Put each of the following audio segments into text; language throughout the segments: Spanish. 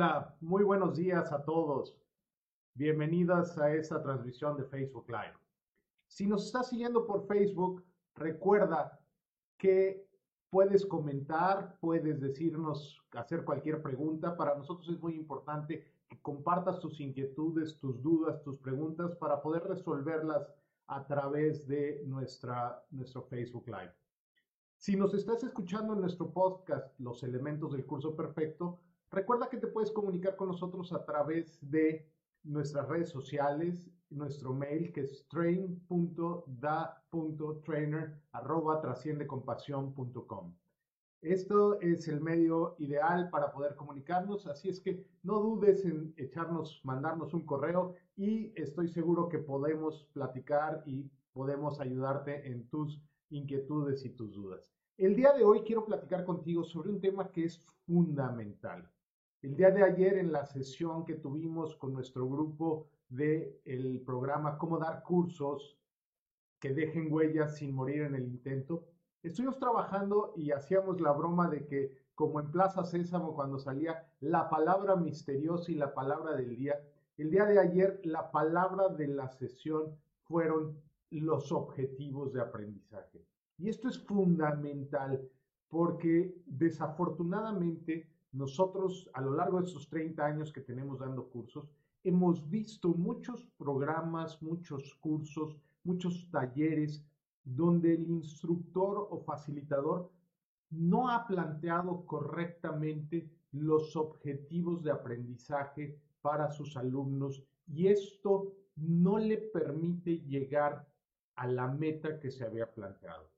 Hola, muy buenos días a todos. Bienvenidas a esta transmisión de Facebook Live. Si nos estás siguiendo por Facebook, recuerda que puedes comentar, puedes decirnos, hacer cualquier pregunta. Para nosotros es muy importante que compartas tus inquietudes, tus dudas, tus preguntas para poder resolverlas a través de nuestra, nuestro Facebook Live. Si nos estás escuchando en nuestro podcast, Los Elementos del Curso Perfecto, Recuerda que te puedes comunicar con nosotros a través de nuestras redes sociales, nuestro mail que es train.da.trainer.trasciendecompasión.com. Esto es el medio ideal para poder comunicarnos, así es que no dudes en echarnos, mandarnos un correo y estoy seguro que podemos platicar y podemos ayudarte en tus inquietudes y tus dudas. El día de hoy quiero platicar contigo sobre un tema que es fundamental. El día de ayer en la sesión que tuvimos con nuestro grupo del el programa Cómo dar cursos que dejen huellas sin morir en el intento, estuvimos trabajando y hacíamos la broma de que como en Plaza Sésamo cuando salía la palabra misteriosa y la palabra del día, el día de ayer la palabra de la sesión fueron los objetivos de aprendizaje. Y esto es fundamental porque desafortunadamente nosotros, a lo largo de estos 30 años que tenemos dando cursos, hemos visto muchos programas, muchos cursos, muchos talleres donde el instructor o facilitador no ha planteado correctamente los objetivos de aprendizaje para sus alumnos y esto no le permite llegar a la meta que se había planteado.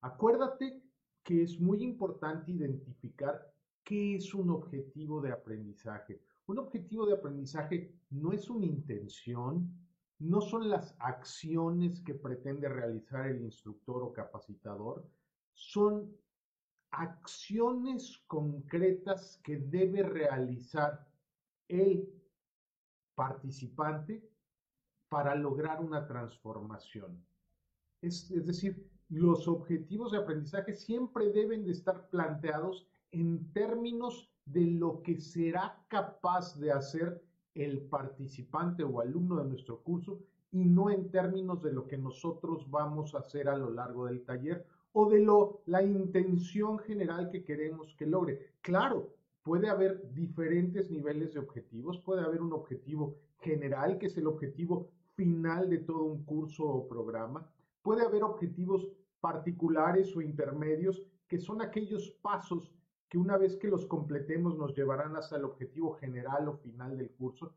Acuérdate que es muy importante identificar ¿Qué es un objetivo de aprendizaje? Un objetivo de aprendizaje no es una intención, no son las acciones que pretende realizar el instructor o capacitador, son acciones concretas que debe realizar el participante para lograr una transformación. Es, es, decir, los objetivos de aprendizaje siempre deben de estar planteados en términos de lo que será capaz de hacer el participante o alumno de nuestro curso y no en términos de lo que nosotros vamos a hacer a lo largo del taller o de lo la intención general que queremos que logre. Claro, puede haber diferentes niveles de objetivos, puede haber un objetivo general que es el objetivo final de todo un curso o programa, puede haber objetivos particulares o intermedios que son aquellos pasos que una vez que los completemos nos llevarán hasta el objetivo general o final del curso.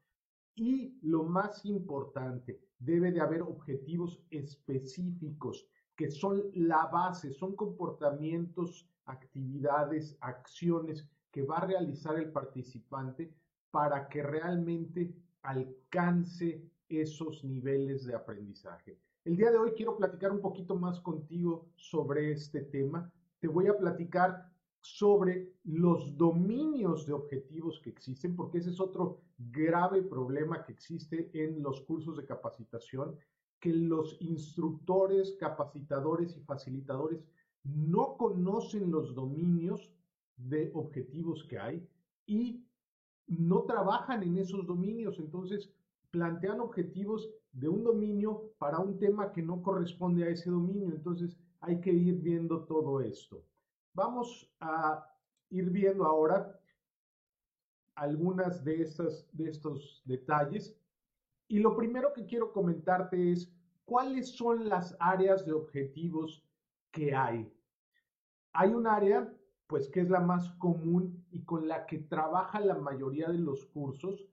Y lo más importante, debe de haber objetivos específicos que son la base, son comportamientos, actividades, acciones que va a realizar el participante para que realmente alcance esos niveles de aprendizaje. El día de hoy quiero platicar un poquito más contigo sobre este tema. Te voy a platicar sobre los dominios de objetivos que existen, porque ese es otro grave problema que existe en los cursos de capacitación, que los instructores, capacitadores y facilitadores no conocen los dominios de objetivos que hay y no trabajan en esos dominios. Entonces, plantean objetivos de un dominio para un tema que no corresponde a ese dominio. Entonces, hay que ir viendo todo esto. Vamos a ir viendo ahora algunas de, estas, de estos detalles. Y lo primero que quiero comentarte es cuáles son las áreas de objetivos que hay. Hay un área, pues que es la más común y con la que trabaja la mayoría de los cursos,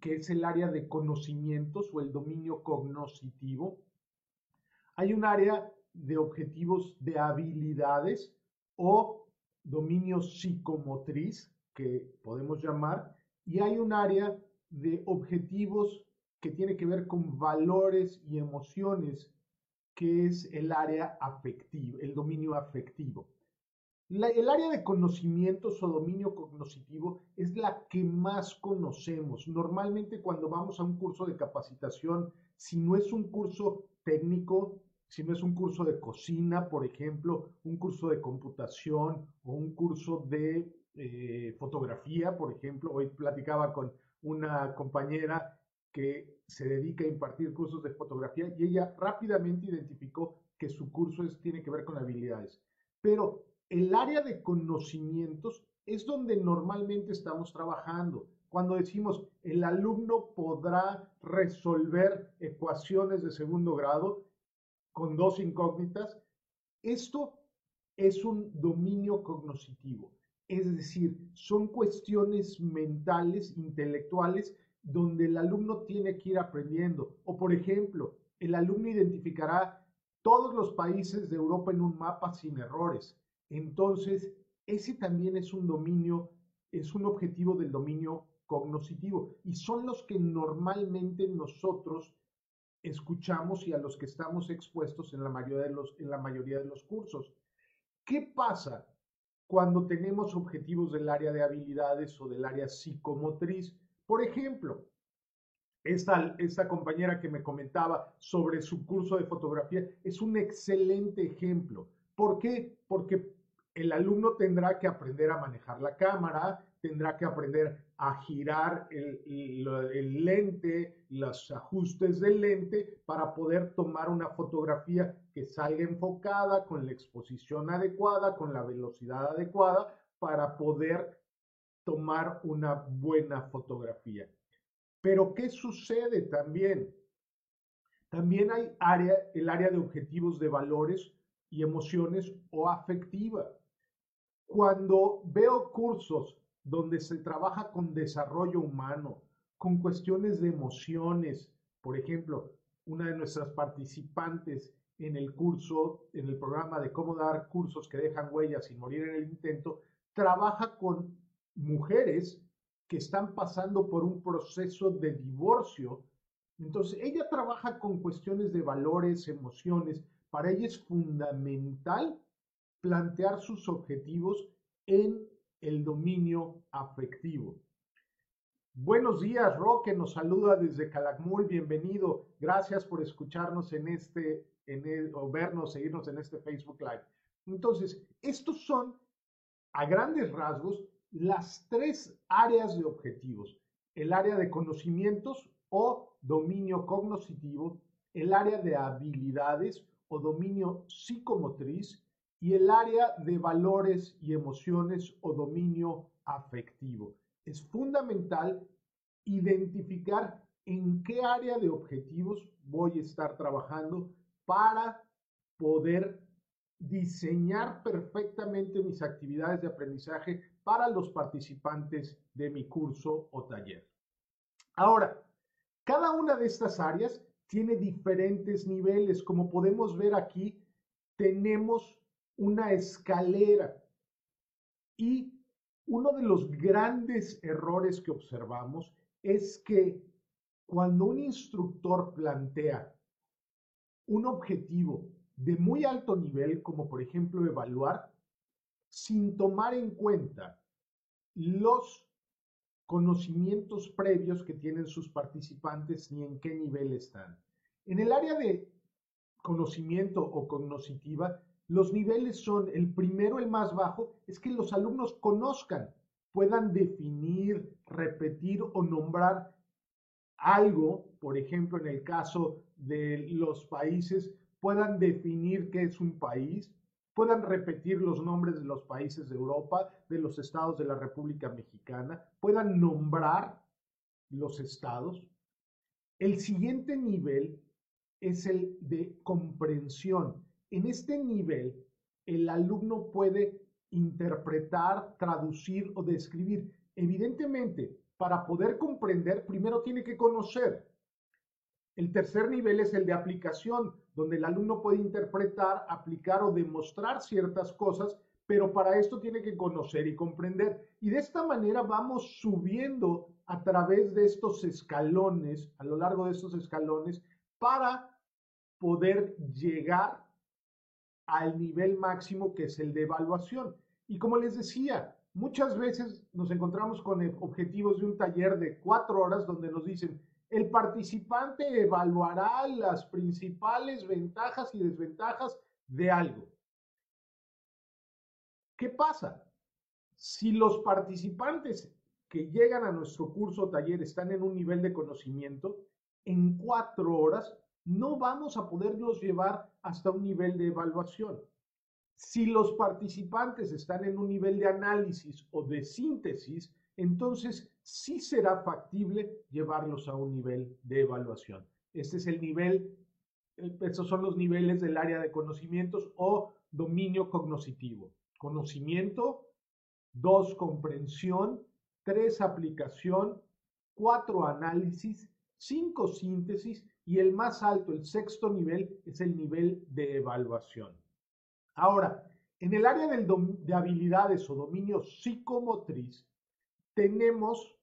que es el área de conocimientos o el dominio cognoscitivo. Hay un área de objetivos de habilidades, o dominio psicomotriz, que podemos llamar, y hay un área de objetivos que tiene que ver con valores y emociones, que es el área afectiva, el dominio afectivo. el área de conocimientos o dominio cognitivo es la que más conocemos. Normalmente cuando vamos a un curso de capacitación, si no es un curso técnico, si no es un curso de cocina, por ejemplo, un curso de computación o un curso de eh, fotografía, por ejemplo. Hoy platicaba con una compañera que se dedica a impartir cursos de fotografía y ella rápidamente identificó que su curso es, tiene que ver con habilidades. Pero el área de conocimientos es donde normalmente estamos trabajando. Cuando decimos el alumno podrá resolver ecuaciones de segundo grado con dos incógnitas, esto es un dominio cognitivo. Es decir, son cuestiones mentales, intelectuales, donde el alumno tiene que ir aprendiendo. O por ejemplo, el alumno identificará todos los países de Europa en un mapa sin errores. Entonces, ese también es un dominio, es un objetivo del dominio cognitivo y son los que normalmente nosotros escuchamos y a los que estamos expuestos en la mayoría de los, en la mayoría de los cursos. ¿Qué pasa cuando tenemos objetivos del área de habilidades o del área psicomotriz? Por ejemplo, esta, esta compañera que me comentaba sobre su curso de fotografía es un excelente ejemplo. ¿Por qué? Porque el alumno tendrá que aprender a manejar la cámara, tendrá que aprender a girar el, lente, los ajustes del lente para poder tomar una fotografía que salga enfocada, con la exposición adecuada, con la velocidad adecuada, para poder tomar una buena fotografía. Pero ¿qué sucede también? También hay área, el área de objetivos de valores y emociones o afectiva. Cuando veo cursos donde se trabaja con desarrollo humano, con cuestiones de emociones. Por ejemplo, una de nuestras participantes en el curso, en el programa de cómo dar cursos que dejan huellas sin morir en el intento, trabaja con mujeres que están pasando por un proceso de divorcio. Entonces, ella trabaja con cuestiones de valores, emociones. Para ella es fundamental plantear sus objetivos en el dominio afectivo. Buenos días, Roque nos saluda desde Calakmul, bienvenido. Gracias por escucharnos en este, en o vernos, seguirnos en este Facebook Live. Entonces, estos son, a grandes rasgos, las tres áreas de objetivos. El área de conocimientos o dominio cognitivo, el área de habilidades o dominio psicomotriz y el área de valores y emociones o dominio afectivo. Es fundamental identificar en qué área de objetivos voy a estar trabajando para poder diseñar perfectamente mis actividades de aprendizaje para los participantes de mi curso o taller. Ahora, cada una de estas áreas tiene diferentes niveles. Como podemos ver aquí, tenemos una escalera. Y uno de los grandes errores que observamos es que cuando un instructor plantea un objetivo de muy alto nivel, como por ejemplo evaluar, sin tomar en cuenta los conocimientos previos que tienen sus participantes ni en qué nivel están. En el área de conocimiento o cognitiva, los niveles son, el primero, el más bajo, es que los alumnos conozcan, puedan definir, repetir o nombrar algo, por ejemplo, en el caso de los países, puedan definir qué es un país, puedan repetir los nombres de los países de Europa, de los estados de la República Mexicana, puedan nombrar los estados. El siguiente nivel es el de comprensión. En este nivel, el alumno puede interpretar, traducir o describir. Evidentemente, para poder comprender, primero tiene que conocer. El tercer nivel es el de aplicación, donde el alumno puede interpretar, aplicar o demostrar ciertas cosas, pero para esto tiene que conocer y comprender. Y de esta manera vamos subiendo a través de estos escalones, a lo largo de estos escalones, para poder llegar al nivel máximo que es el de evaluación. Y como les decía, muchas veces nos encontramos con objetivos de un taller de cuatro horas donde nos dicen, el participante evaluará las principales ventajas y desventajas de algo. ¿Qué pasa? Si los participantes que llegan a nuestro curso o taller están en un nivel de conocimiento, en cuatro horas no vamos a poderlos llevar hasta un nivel de evaluación. Si los participantes están en un nivel de análisis o de síntesis, entonces sí será factible llevarlos a un nivel de evaluación. Este es el nivel, estos son los niveles del área de conocimientos o dominio cognoscitivo. Conocimiento, dos, comprensión, tres, aplicación, cuatro, análisis, cinco, síntesis y el más alto, el sexto nivel, es el nivel de evaluación. Ahora, en el área de habilidades o dominio psicomotriz, tenemos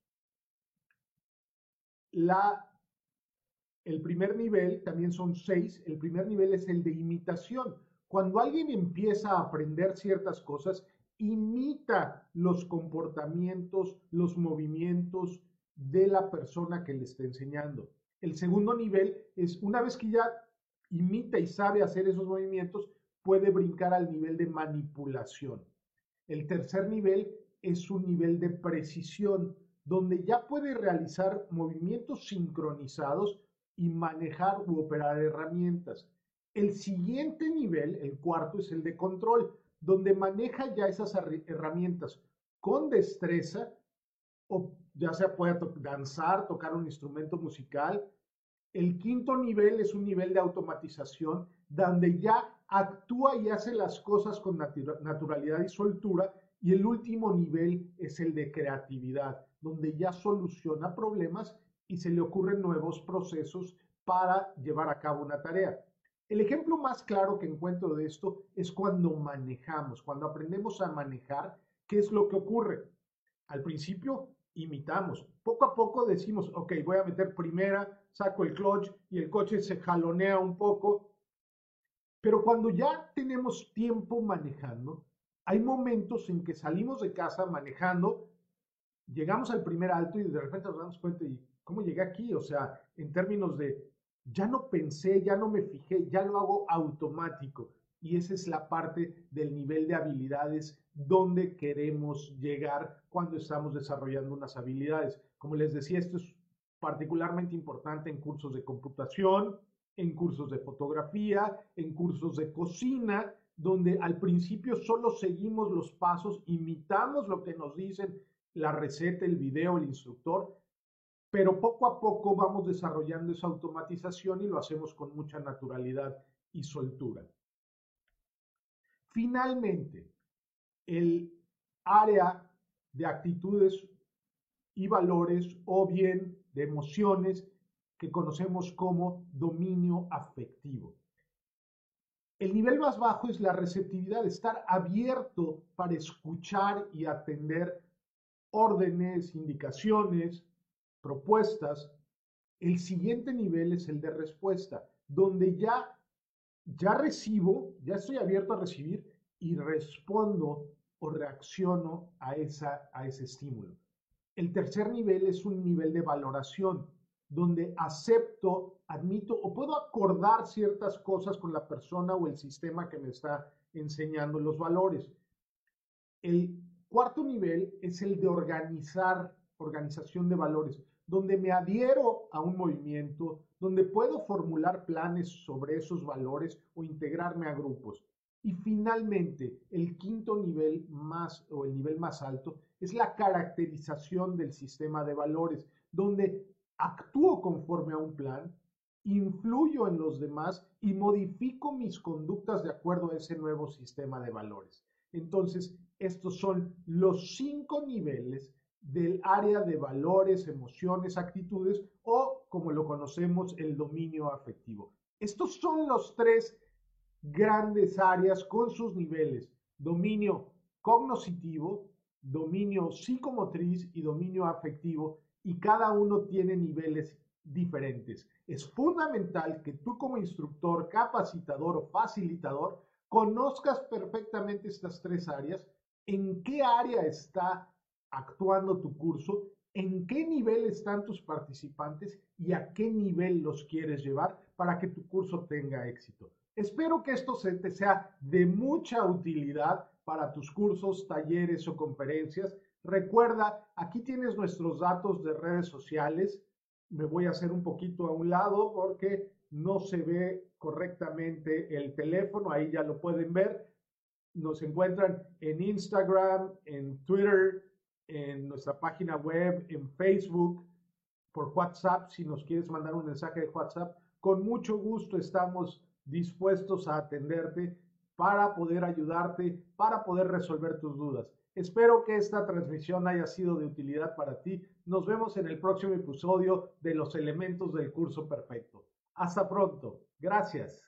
la, el primer nivel, también son seis, el primer nivel es el de imitación. Cuando alguien empieza a aprender ciertas cosas, imita los comportamientos, los movimientos de la persona que le está enseñando. El segundo nivel es, una vez que ya imita y sabe hacer esos movimientos, puede brincar al nivel de manipulación. El tercer nivel es un nivel de precisión, donde ya puede realizar movimientos sincronizados y manejar u operar herramientas. El siguiente nivel, el cuarto, es el de control, donde maneja ya esas herramientas con destreza, o ya sea puede danzar, tocar un instrumento musical. El quinto nivel es un nivel de automatización, donde ya actúa y hace las cosas con naturalidad y soltura. Y el último nivel es el de creatividad, donde ya soluciona problemas y se le ocurren nuevos procesos para llevar a cabo una tarea. El ejemplo más claro que encuentro de esto es cuando manejamos, cuando aprendemos a manejar, ¿qué es lo que ocurre? Al principio imitamos, poco a poco decimos, ok, voy a meter primera, saco el clutch y el coche se jalonea un poco. Pero cuando ya tenemos tiempo manejando, hay momentos en que salimos de casa manejando, llegamos al primer alto y de repente nos damos cuenta y cómo llegué aquí, o sea, en términos de ya no pensé, ya no me fijé, ya lo hago automático. Y esa es la parte del nivel de habilidades donde queremos llegar cuando estamos desarrollando unas habilidades. Como les decía, esto es particularmente importante en cursos de computación, en cursos de fotografía, en cursos de cocina, donde al principio solo seguimos los pasos, imitamos lo que nos dicen la receta, el video, el instructor, pero poco a poco vamos desarrollando esa automatización y lo hacemos con mucha naturalidad y soltura. Finalmente, el área de actitudes y valores o bien de emociones que conocemos como dominio afectivo. El nivel más bajo es la receptividad, estar abierto para escuchar y atender órdenes, indicaciones, propuestas. El siguiente nivel es el de respuesta, donde ya ya recibo, ya estoy abierto a recibir y respondo o reacciono a, esa, a ese estímulo. El tercer nivel es un nivel de valoración, donde acepto, admito o puedo acordar ciertas cosas con la persona o el sistema que me está enseñando los valores. El cuarto nivel es el de organizar, organización de valores, donde me adhiero a un movimiento, donde puedo formular planes sobre esos valores o integrarme a grupos. Y finalmente, el quinto nivel más o el nivel más alto es la caracterización del sistema de valores, donde actúo conforme a un plan, influyo en los demás y modifico mis conductas de acuerdo a ese nuevo sistema de valores. Entonces, estos son los cinco niveles del área de valores, emociones, actitudes o, como lo conocemos, el dominio afectivo. Estos son los tres grandes áreas con sus niveles. Dominio cognoscitivo, dominio psicomotriz y dominio afectivo y cada uno tiene niveles diferentes. Es fundamental que tú como instructor, capacitador o facilitador conozcas perfectamente estas tres áreas, en qué área está actuando tu curso, en qué nivel están tus participantes y a qué nivel los quieres llevar para que tu curso tenga éxito. Espero que esto te sea de mucha utilidad para tus cursos, talleres o conferencias. Recuerda, aquí tienes nuestros datos de redes sociales. Me voy a hacer un poquito a un lado porque no se ve correctamente el teléfono. Ahí ya lo pueden ver. Nos encuentran en Instagram, en Twitter, en nuestra página web, en Facebook, por WhatsApp, si nos quieres mandar un mensaje de WhatsApp. Con mucho gusto estamos dispuestos a atenderte para poder ayudarte, para poder resolver tus dudas. Espero que esta transmisión haya sido de utilidad para ti. Nos vemos en el próximo episodio de los elementos del curso perfecto. Hasta pronto. Gracias.